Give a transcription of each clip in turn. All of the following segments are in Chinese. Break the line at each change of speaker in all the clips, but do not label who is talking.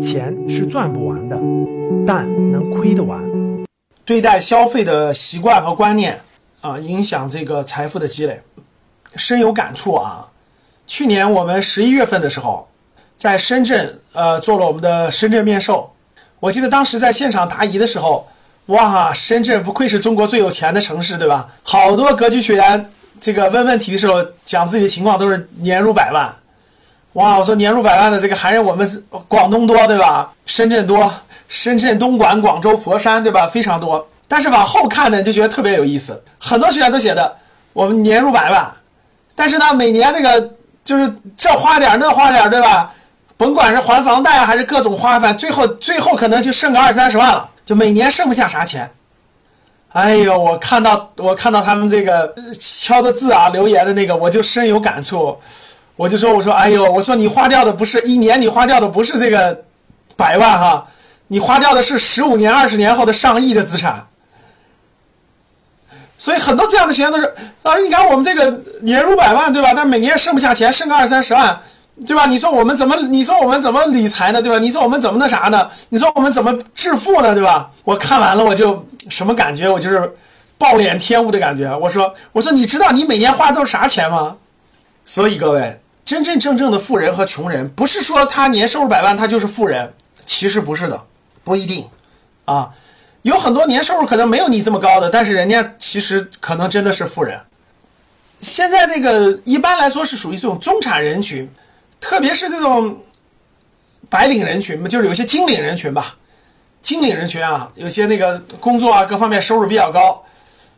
钱是赚不完的，但能亏得完。
对待消费的习惯和观念啊，影响这个财富的积累，深有感触啊。去年我们十一月份的时候，在深圳呃做了我们的深圳面授，我记得当时在现场答疑的时候，哇，深圳不愧是中国最有钱的城市，对吧？好多格局学员这个问问题的时候讲自己的情况都是年入百万。哇，我说年入百万的这个还是我们广东多对吧？深圳多，深圳、东莞、广州、佛山对吧？非常多。但是往后看呢，就觉得特别有意思。很多学员都写的我们年入百万，但是呢，每年那个就是这花点那花点对吧？甭管是还房贷还是各种花费，最后最后可能就剩个二三十万了，就每年剩不下啥钱。哎呦，我看到我看到他们这个敲的字啊，留言的那个，我就深有感触。我就说，我说，哎呦，我说你花掉的不是一年，你花掉的不是这个百万哈，你花掉的是十五年、二十年后的上亿的资产。所以很多这样的学员都是，老师，你看我们这个年入百万，对吧？但每年剩不下钱，剩个二三十万，对吧？你说我们怎么？你说我们怎么理财呢？对吧？你说我们怎么那啥呢？你说我们怎么致富呢？对吧？我看完了，我就什么感觉？我就是暴殄天物的感觉。我说，我说，你知道你每年花的都是啥钱吗？所以各位。真真正正的富人和穷人，不是说他年收入百万他就是富人，其实不是的，不一定，啊，有很多年收入可能没有你这么高的，但是人家其实可能真的是富人。现在这个一般来说是属于这种中产人群，特别是这种白领人群就是有些金领人群吧，金领人群啊，有些那个工作啊各方面收入比较高，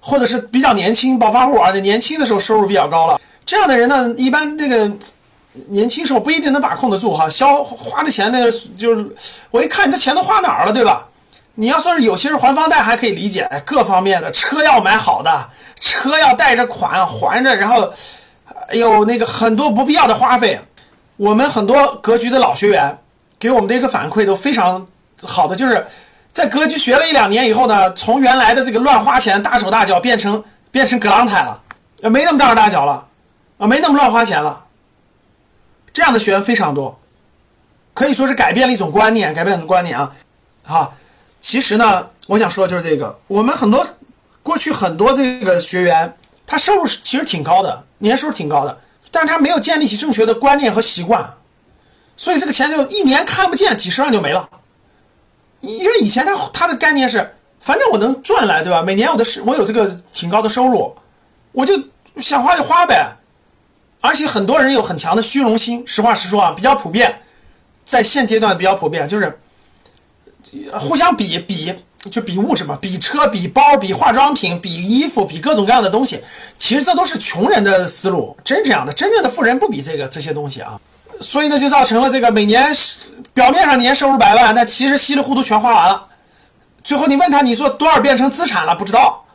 或者是比较年轻暴发户啊，年轻的时候收入比较高了，这样的人呢，一般这个。年轻时候不一定能把控得住哈，消花的钱呢，就是我一看你这钱都花哪儿了，对吧？你要说是有些人还房贷还可以理解，各方面的车要买好的，车要贷着款还着，然后有那个很多不必要的花费。我们很多格局的老学员给我们的一个反馈都非常好的，就是在格局学了一两年以后呢，从原来的这个乱花钱、大手大脚变成变成格朗台了，没那么大手大脚了，啊，没那么乱花钱了。这样的学员非常多，可以说是改变了一种观念，改变了一种观念啊！好，其实呢，我想说的就是这个，我们很多过去很多这个学员，他收入其实挺高的，年收入挺高的，但是他没有建立起正确的观念和习惯，所以这个钱就一年看不见，几十万就没了。因为以前他他的概念是，反正我能赚来，对吧？每年我的是，我有这个挺高的收入，我就想花就花呗。而且很多人有很强的虚荣心，实话实说啊，比较普遍，在现阶段比较普遍，就是互相比比，就比物质嘛，比车、比包、比化妆品、比衣服、比各种各样的东西。其实这都是穷人的思路，真这样的，真正的富人不比这个这些东西啊。所以呢，就造成了这个每年表面上年收入百万，但其实稀里糊涂全花完了。最后你问他，你说多少变成资产了？不知道，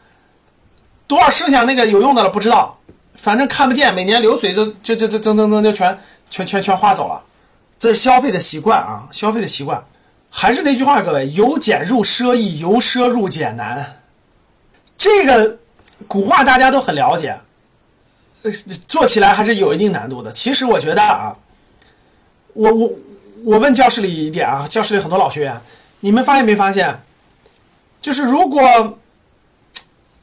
多少剩下那个有用的了？不知道。反正看不见，每年流水就就就就增增增就全全全全花走了，这是消费的习惯啊，消费的习惯。还是那句话，各位，由俭入奢易，由奢入俭难。这个古话大家都很了解，做起来还是有一定难度的。其实我觉得啊，我我我问教室里一点啊，教室里很多老学员，你们发现没发现，就是如果。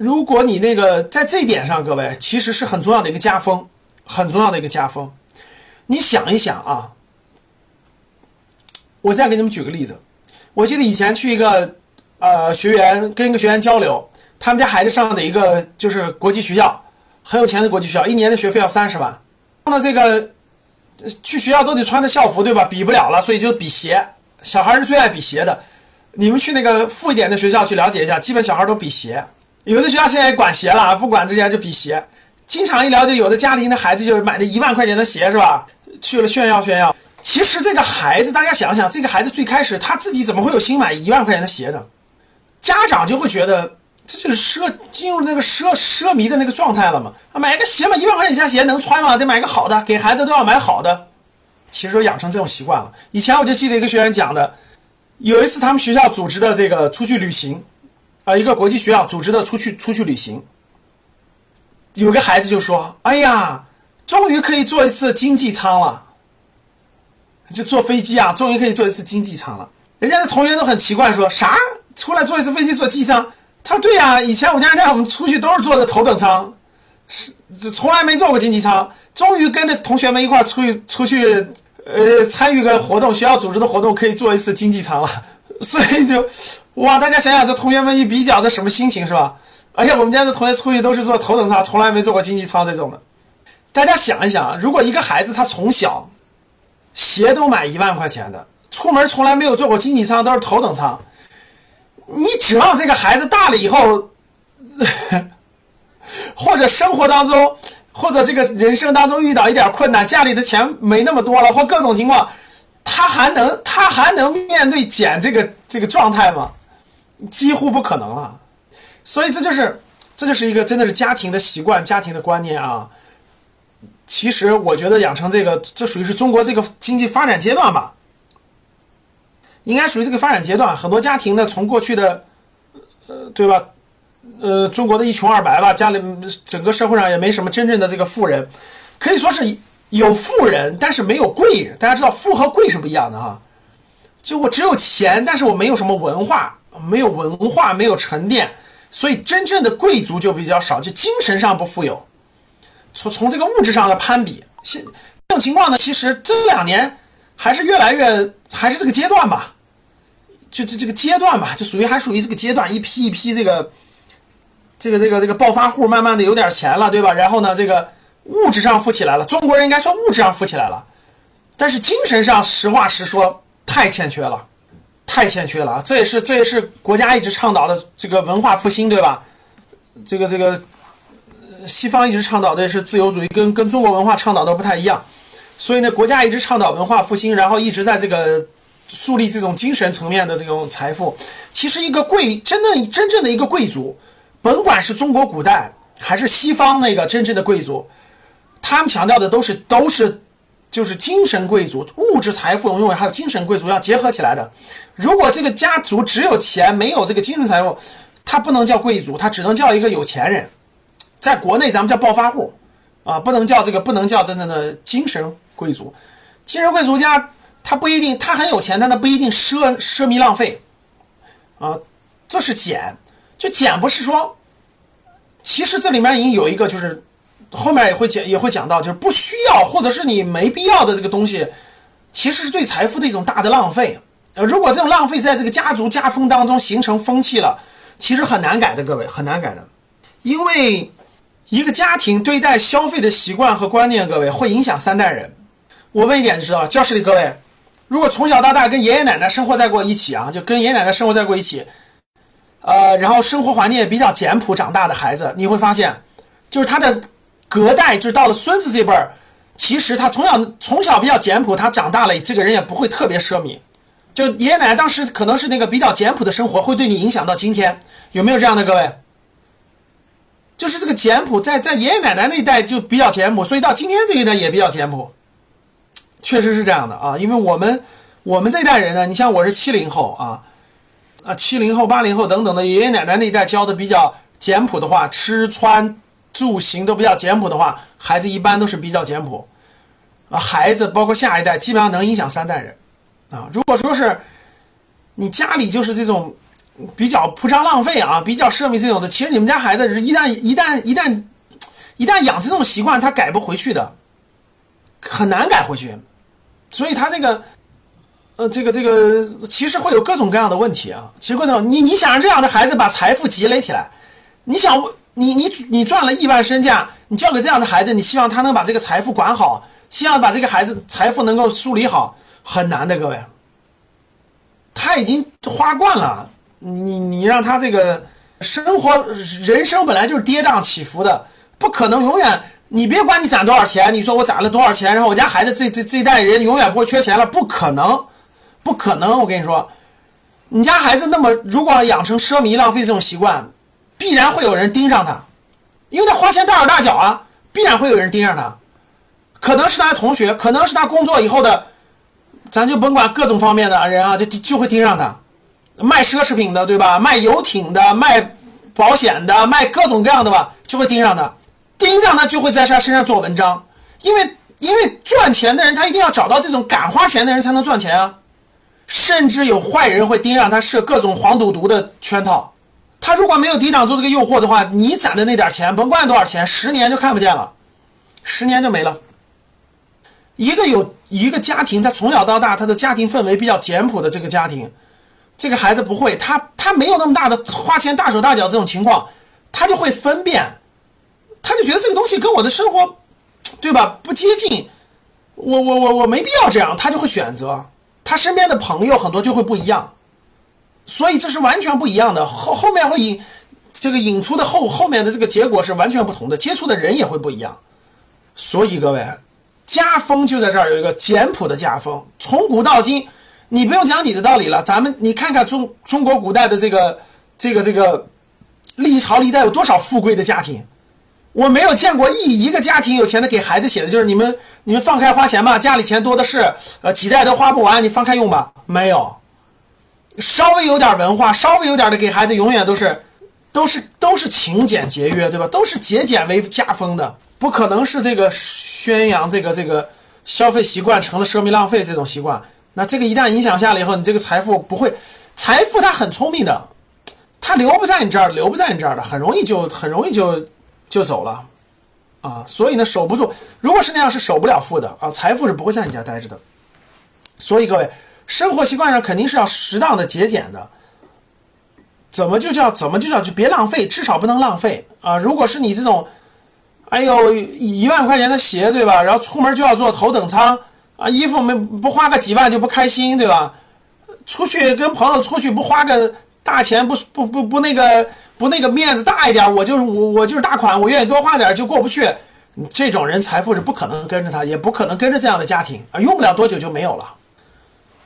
如果你那个在这一点上，各位其实是很重要的一个家风，很重要的一个家风。你想一想啊，我再给你们举个例子。我记得以前去一个呃学员跟一个学员交流，他们家孩子上的一个就是国际学校，很有钱的国际学校，一年的学费要三十万。那这个去学校都得穿着校服，对吧？比不了了，所以就比鞋。小孩是最爱比鞋的。你们去那个富一点的学校去了解一下，基本小孩都比鞋。有的学校现在也管鞋了，不管之前就比鞋。经常一了解，有的家庭的孩子就买的一万块钱的鞋，是吧？去了炫耀炫耀。其实这个孩子，大家想想，这个孩子最开始他自己怎么会有心买一万块钱的鞋的？家长就会觉得这就是奢，进入那个奢奢靡的那个状态了嘛。买个鞋嘛，一万块钱以下鞋能穿吗？得买个好的，给孩子都要买好的。其实都养成这种习惯了。以前我就记得一个学员讲的，有一次他们学校组织的这个出去旅行。啊，一个国际学校组织的出去出去旅行，有个孩子就说：“哎呀，终于可以坐一次经济舱了。”就坐飞机啊，终于可以坐一次经济舱了。人家的同学都很奇怪，说啥出来坐一次飞机坐经济舱？他说对呀，以前我家让我们出去都是坐的头等舱，是从来没坐过经济舱。终于跟着同学们一块出去出去，呃，参与个活动，学校组织的活动可以坐一次经济舱了。所以就哇，大家想想这同学们一比较，这什么心情是吧？而且我们家的同学出去都是坐头等舱，从来没坐过经济舱这种的。大家想一想，如果一个孩子他从小鞋都买一万块钱的，出门从来没有坐过经济舱，都是头等舱，你指望这个孩子大了以后，或者生活当中，或者这个人生当中遇到一点困难，家里的钱没那么多了，或各种情况，他还能他还能面对减这个这个状态吗？几乎不可能了。所以这就是这就是一个真的是家庭的习惯，家庭的观念啊。其实我觉得养成这个，这属于是中国这个经济发展阶段吧，应该属于这个发展阶段。很多家庭呢，从过去的，呃，对吧？呃，中国的一穷二白吧，家里整个社会上也没什么真正的这个富人，可以说是有富人，但是没有贵人。大家知道富和贵是不一样的哈。就我只有钱，但是我没有什么文化，没有文化，没有沉淀，所以真正的贵族就比较少，就精神上不富有。从从这个物质上的攀比，现这种情况呢，其实这两年还是越来越，还是这个阶段吧，就这这个阶段吧，就属于还属于这个阶段，一批一批这个，这个这个这个暴发户慢慢的有点钱了，对吧？然后呢，这个物质上富起来了，中国人应该说物质上富起来了，但是精神上实话实说太欠缺了，太欠缺了啊，这也是这也是国家一直倡导的这个文化复兴，对吧？这个这个。西方一直倡导的是自由主义，跟跟中国文化倡导的不太一样，所以呢，国家一直倡导文化复兴，然后一直在这个树立这种精神层面的这种财富。其实，一个贵真的真正的一个贵族，甭管是中国古代还是西方那个真正的贵族，他们强调的都是都是就是精神贵族，物质财富拥有还有精神贵族要结合起来的。如果这个家族只有钱没有这个精神财富，他不能叫贵族，他只能叫一个有钱人。在国内，咱们叫暴发户，啊，不能叫这个，不能叫真正的精神贵族。精神贵族家，他不一定，他很有钱，但他不一定奢奢靡浪费，啊，这是俭。就俭不是说，其实这里面已经有一个，就是后面也会讲，也会讲到，就是不需要或者是你没必要的这个东西，其实是对财富的一种大的浪费。呃，如果这种浪费在这个家族家风当中形成风气了，其实很难改的，各位很难改的，因为。一个家庭对待消费的习惯和观念，各位会影响三代人。我问一点就知道了，教室里各位，如果从小到大跟爷爷奶奶生活在过一起啊，就跟爷爷奶奶生活在过一起，呃，然后生活环境也比较简朴长大的孩子，你会发现，就是他的隔代，就是到了孙子这辈儿，其实他从小从小比较简朴，他长大了这个人也不会特别奢靡。就爷爷奶奶当时可能是那个比较简朴的生活，会对你影响到今天，有没有这样的各位？就是这个简朴，在在爷爷奶奶那一代就比较简朴，所以到今天这一代也比较简朴，确实是这样的啊。因为我们我们这代人呢，你像我是七零后啊，啊七零后、八零后等等的，爷爷奶奶那一代教的比较简朴的话，吃穿住行都比较简朴的话，孩子一般都是比较简朴啊。孩子包括下一代，基本上能影响三代人啊。如果说是你家里就是这种。比较铺张浪费啊，比较奢靡这种的，其实你们家孩子是一旦一旦一旦一旦养成这种习惯，他改不回去的，很难改回去。所以他这个，呃，这个这个其实会有各种各样的问题啊。其实各种你你想让这样的孩子把财富积累起来，你想你你你赚了亿万身价，你交给这样的孩子，你希望他能把这个财富管好，希望把这个孩子财富能够梳理好，很难的，各位。他已经花惯了。你你你让他这个生活人生本来就是跌宕起伏的，不可能永远。你别管你攒多少钱，你说我攒了多少钱，然后我家孩子这这这一代人永远不会缺钱了，不可能，不可能。我跟你说，你家孩子那么如果养成奢靡浪费这种习惯，必然会有人盯上他，因为他花钱大手大脚啊，必然会有人盯上他。可能是他的同学，可能是他工作以后的，咱就甭管各种方面的人啊，就就会盯上他。卖奢侈品的，对吧？卖游艇的，卖保险的，卖各种各样的吧，就会盯上他，盯上他就会在他身上做文章，因为因为赚钱的人他一定要找到这种敢花钱的人才能赚钱啊。甚至有坏人会盯上他设各种黄赌毒的圈套，他如果没有抵挡住这个诱惑的话，你攒的那点钱，甭管多少钱，十年就看不见了，十年就没了。一个有一个家庭，他从小到大，他的家庭氛围比较简朴的这个家庭，这个孩子不会，他他没有那么大的花钱大手大脚这种情况，他就会分辨，他就觉得这个东西跟我的生活，对吧？不接近，我我我我没必要这样，他就会选择。他身边的朋友很多就会不一样，所以这是完全不一样的。后后面会引这个引出的后后面的这个结果是完全不同的，接触的人也会不一样。所以各位，家风就在这儿有一个简朴的家风。从古到今，你不用讲你的道理了，咱们你看看中中国古代的这个这个这个历朝历代有多少富贵的家庭。我没有见过一一个家庭有钱的给孩子写的就是你们你们放开花钱吧，家里钱多的是，呃几代都花不完，你放开用吧。没有，稍微有点文化，稍微有点的给孩子永远都是都是都是勤俭节约，对吧？都是节俭为家风的，不可能是这个宣扬这个这个消费习惯成了奢靡浪费这种习惯。那这个一旦影响下来以后，你这个财富不会，财富它很聪明的，它留不在你这儿，留不在你这儿的，很容易就很容易就。就走了，啊，所以呢，守不住。如果是那样，是守不了富的啊，财富是不会在你家待着的。所以各位，生活习惯上肯定是要适当的节俭的。怎么就叫怎么就叫就别浪费，至少不能浪费啊。如果是你这种，哎呦，一万块钱的鞋，对吧？然后出门就要坐头等舱啊，衣服没不花个几万就不开心，对吧？出去跟朋友出去不花个大钱，不不不不那个。不那个面子大一点，我就是我，我就是大款，我愿意多花点就过不去。这种人财富是不可能跟着他，也不可能跟着这样的家庭啊，用不了多久就没有了。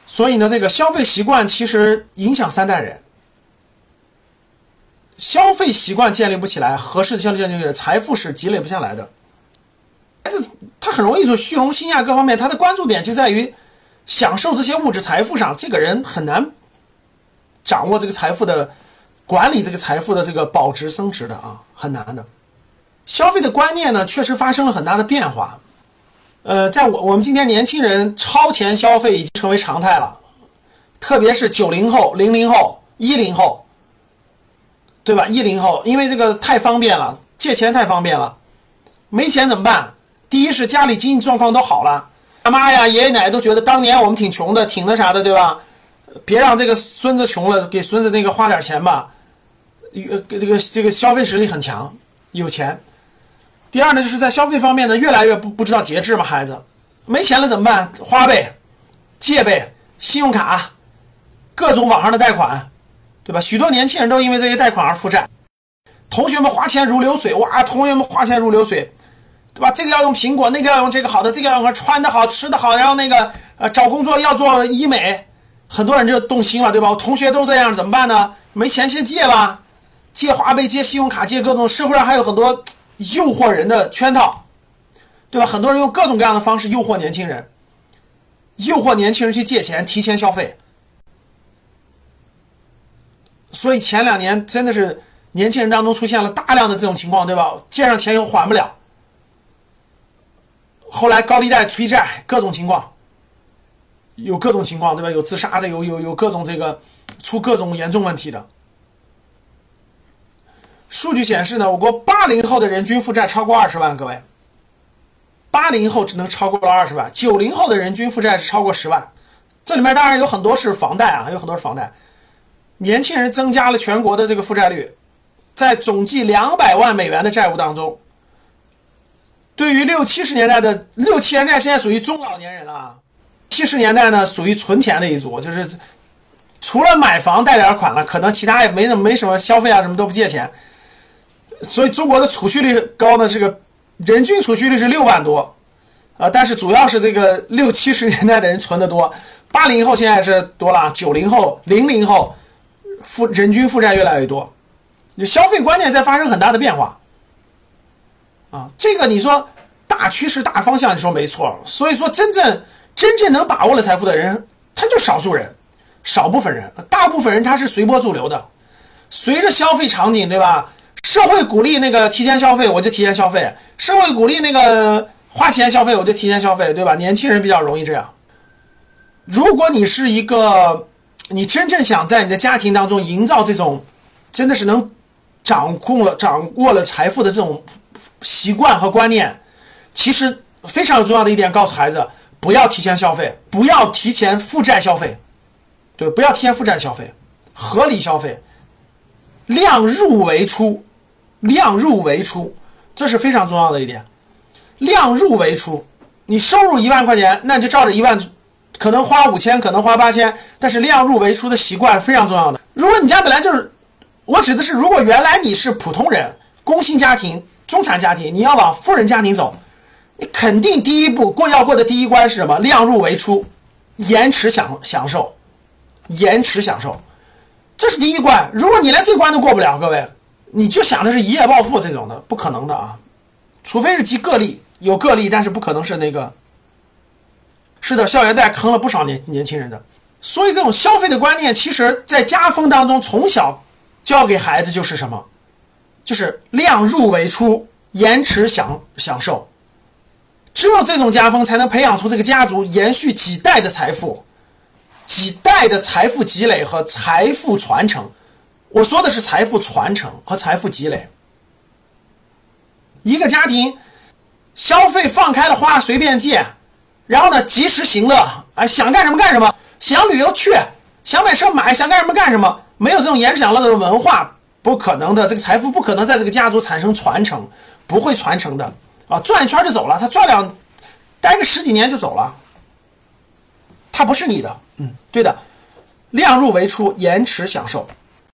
所以呢，这个消费习惯其实影响三代人。消费习惯建立不起来，合适的消费建立起来财富是积累不下来的。孩子他很容易就虚荣心啊，各方面他的关注点就在于享受这些物质财富上，这个人很难掌握这个财富的。管理这个财富的这个保值升值的啊，很难的。消费的观念呢，确实发生了很大的变化。呃，在我我们今天年轻人超前消费已经成为常态了，特别是九零后、零零后、一零后，对吧？一零后，因为这个太方便了，借钱太方便了，没钱怎么办？第一是家里经济状况都好了，爸妈呀、爷爷奶奶都觉得当年我们挺穷的，挺那啥的，对吧？别让这个孙子穷了，给孙子那个花点钱吧。呃，这个这个消费实力很强，有钱。第二呢，就是在消费方面呢，越来越不不知道节制嘛。孩子没钱了怎么办？花呗、借呗、信用卡，各种网上的贷款，对吧？许多年轻人都因为这些贷款而负债。同学们花钱如流水，哇！同学们花钱如流水，对吧？这个要用苹果，那个要用这个好的，这个要用穿的好、吃的好，然后那个呃找工作要做医美，很多人就动心了，对吧？我同学都这样，怎么办呢？没钱先借吧。借花呗、借信用卡、借各种，社会上还有很多诱惑人的圈套，对吧？很多人用各种各样的方式诱惑年轻人，诱惑年轻人去借钱、提前消费。所以前两年真的是年轻人当中出现了大量的这种情况，对吧？借上钱又还不了，后来高利贷、催债，各种情况，有各种情况，对吧？有自杀的，有有有各种这个出各种严重问题的。数据显示呢，我国八零后的人均负债超过二十万，各位，八零后只能超过了二十万，九零后的人均负债是超过十万，这里面当然有很多是房贷啊，有很多是房贷。年轻人增加了全国的这个负债率，在总计两百万美元的债务当中，对于六七十年代的六七十年代现在属于中老年人了，七十年代呢属于存钱的一组，就是除了买房贷点款了，可能其他也没什么没什么消费啊，什么都不借钱。所以中国的储蓄率高呢，这个人均储蓄率是六万多，啊，但是主要是这个六七十年代的人存的多，八零后现在是多了，九零后、零零后负人均负债越来越多，就消费观念在发生很大的变化，啊，这个你说大趋势、大方向，你说没错。所以说，真正真正能把握了财富的人，他就少数人，少部分人，大部分人他是随波逐流的，随着消费场景，对吧？社会鼓励那个提前消费，我就提前消费；社会鼓励那个花钱消费我就提前消费，对吧？年轻人比较容易这样。如果你是一个，你真正想在你的家庭当中营造这种，真的是能掌控了、掌握了财富的这种习惯和观念，其实非常重要的一点，告诉孩子不要提前消费，不要提前负债消费，对，不要提前负债消费，合理消费，量入为出，量入为出，这是非常重要的一点。量入为出，你收入一万块钱，那你就照着一万。可能花五千，可能花八千，但是量入为出的习惯非常重要的。如果你家本来就是，我指的是，如果原来你是普通人、工薪家庭、中产家庭，你要往富人家庭走，你肯定第一步过要过的第一关是什么？量入为出，延迟享享受，延迟享受，这是第一关。如果你连这关都过不了，各位，你就想的是一夜暴富这种的，不可能的啊！除非是极个例，有个例，但是不可能是那个。是的，校园贷坑了不少年年轻人的，所以这种消费的观念，其实在家风当中从小教给孩子就是什么，就是量入为出，延迟享享受，只有这种家风才能培养出这个家族延续几代的财富，几代的财富积累和财富传承。我说的是财富传承和财富积累。一个家庭消费放开了花，随便借。然后呢，及时行乐啊，想干什么干什么，想旅游去，想买车买，想干什么干什么，没有这种延迟享乐的文化，不可能的，这个财富不可能在这个家族产生传承，不会传承的啊，转一圈就走了，他转两，待个十几年就走了，他不是你的，嗯，对的，量入为出，延迟享受。